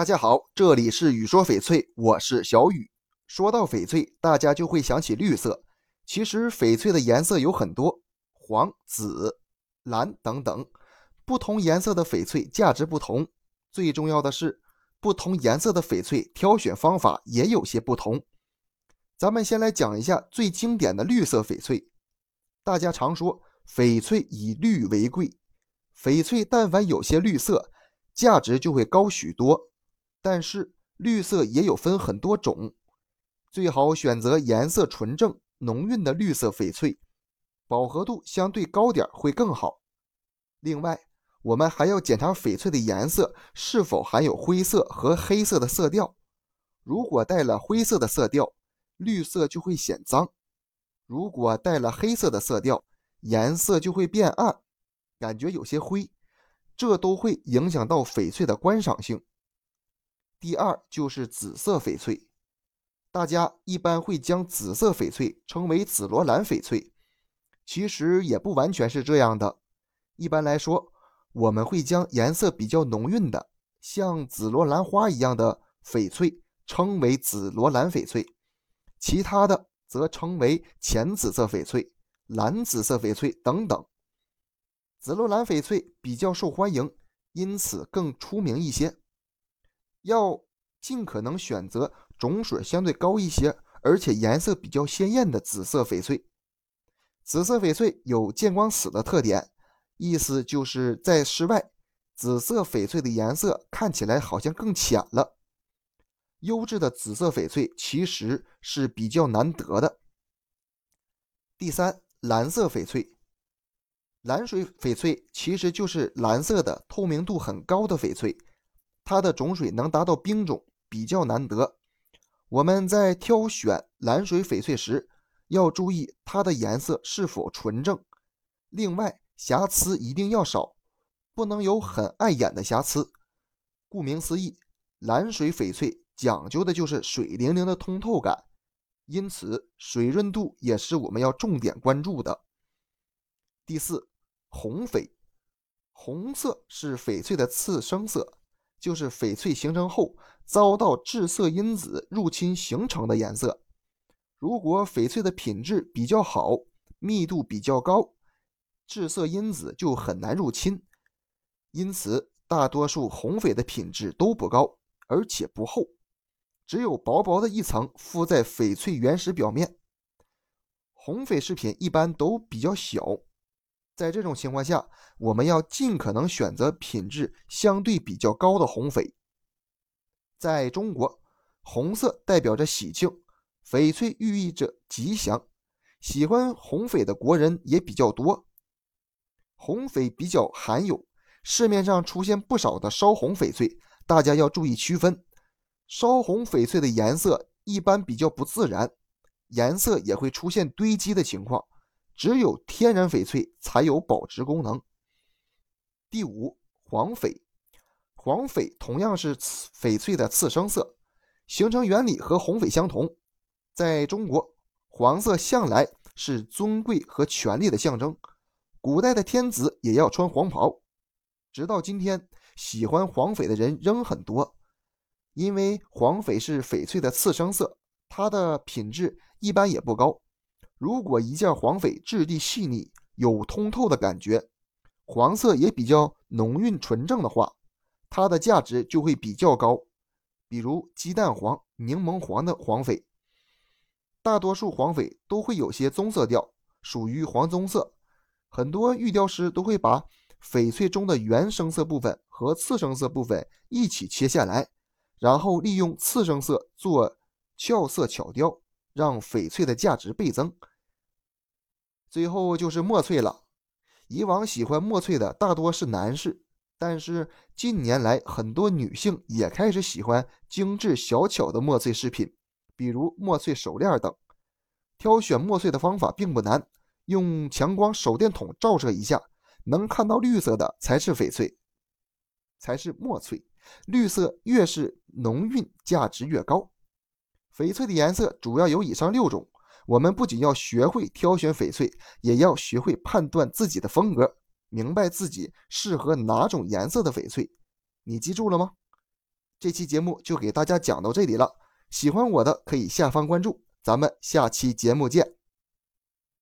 大家好，这里是雨说翡翠，我是小雨。说到翡翠，大家就会想起绿色。其实翡翠的颜色有很多，黄、紫、蓝等等，不同颜色的翡翠价值不同。最重要的是，不同颜色的翡翠挑选方法也有些不同。咱们先来讲一下最经典的绿色翡翠。大家常说翡翠以绿为贵，翡翠但凡有些绿色，价值就会高许多。但是绿色也有分很多种，最好选择颜色纯正、浓韵的绿色翡翠，饱和度相对高点会更好。另外，我们还要检查翡翠的颜色是否含有灰色和黑色的色调。如果带了灰色的色调，绿色就会显脏；如果带了黑色的色调，颜色就会变暗，感觉有些灰，这都会影响到翡翠的观赏性。第二就是紫色翡翠，大家一般会将紫色翡翠称为紫罗兰翡翠，其实也不完全是这样的。一般来说，我们会将颜色比较浓郁的，像紫罗兰花一样的翡翠称为紫罗兰翡翠，其他的则称为浅紫色翡翠、蓝紫色翡翠等等。紫罗兰翡翠比较受欢迎，因此更出名一些。要尽可能选择种水相对高一些，而且颜色比较鲜艳的紫色翡翠。紫色翡翠有见光死的特点，意思就是在室外，紫色翡翠的颜色看起来好像更浅了。优质的紫色翡翠其实是比较难得的。第三，蓝色翡翠，蓝水翡翠其实就是蓝色的，透明度很高的翡翠。它的种水能达到冰种，比较难得。我们在挑选蓝水翡翠时，要注意它的颜色是否纯正。另外，瑕疵一定要少，不能有很碍眼的瑕疵。顾名思义，蓝水翡翠讲究的就是水灵灵的通透感，因此水润度也是我们要重点关注的。第四，红翡，红色是翡翠的次生色。就是翡翠形成后遭到致色因子入侵形成的颜色。如果翡翠的品质比较好，密度比较高，致色因子就很难入侵。因此，大多数红翡的品质都不高，而且不厚，只有薄薄的一层附在翡翠原石表面。红翡饰品一般都比较小。在这种情况下，我们要尽可能选择品质相对比较高的红翡。在中国，红色代表着喜庆，翡翠寓意着吉祥，喜欢红翡的国人也比较多。红翡比较罕有，市面上出现不少的烧红翡翠，大家要注意区分。烧红翡翠的颜色一般比较不自然，颜色也会出现堆积的情况。只有天然翡翠才有保值功能。第五，黄翡，黄翡同样是翡翠的次生色，形成原理和红翡相同。在中国，黄色向来是尊贵和权力的象征，古代的天子也要穿黄袍。直到今天，喜欢黄翡的人仍很多，因为黄翡是翡翠的次生色，它的品质一般也不高。如果一件黄翡质地细腻、有通透的感觉，黄色也比较浓韵纯正的话，它的价值就会比较高。比如鸡蛋黄、柠檬黄的黄翡，大多数黄翡都会有些棕色调，属于黄棕色。很多玉雕师都会把翡翠中的原生色部分和次生色部分一起切下来，然后利用次生色做俏色巧雕，让翡翠的价值倍增。最后就是墨翠了。以往喜欢墨翠的大多是男士，但是近年来很多女性也开始喜欢精致小巧的墨翠饰品，比如墨翠手链等。挑选墨翠的方法并不难，用强光手电筒照射一下，能看到绿色的才是翡翠，才是墨翠。绿色越是浓韵，价值越高。翡翠的颜色主要有以上六种。我们不仅要学会挑选翡翠，也要学会判断自己的风格，明白自己适合哪种颜色的翡翠。你记住了吗？这期节目就给大家讲到这里了，喜欢我的可以下方关注，咱们下期节目见。